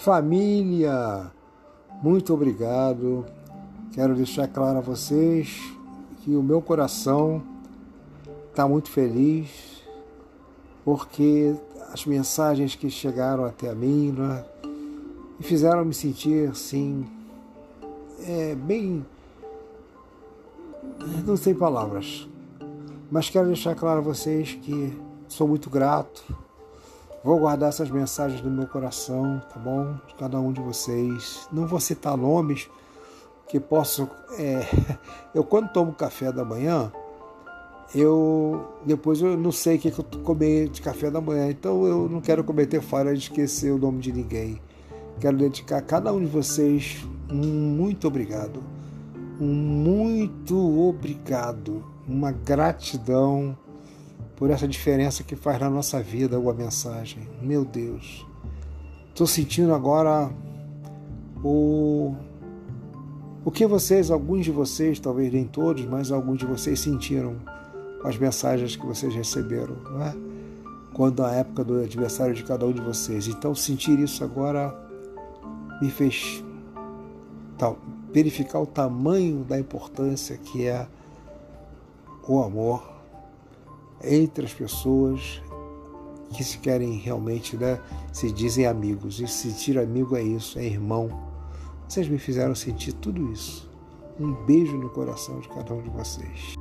Família, muito obrigado. Quero deixar claro a vocês que o meu coração está muito feliz porque as mensagens que chegaram até mim né, fizeram me sentir assim, é, bem. Não sei palavras, mas quero deixar claro a vocês que sou muito grato Vou guardar essas mensagens no meu coração, tá bom? De cada um de vocês. Não vou citar nomes, que posso. É... eu, quando tomo café da manhã, eu depois eu não sei o que, eu comer de café da manhã, então eu não quero cometer falha de esquecer o nome de ninguém. Quero dedicar a cada um de vocês um muito obrigado. Um muito obrigado. Uma gratidão por essa diferença que faz na nossa vida uma mensagem. Meu Deus, estou sentindo agora o o que vocês, alguns de vocês, talvez nem todos, mas alguns de vocês sentiram as mensagens que vocês receberam, não é? Quando a época do aniversário de cada um de vocês. Então, sentir isso agora me fez tal, verificar o tamanho da importância que é o amor entre as pessoas que se querem realmente, né, se dizem amigos. E sentir amigo é isso, é irmão. Vocês me fizeram sentir tudo isso. Um beijo no coração de cada um de vocês.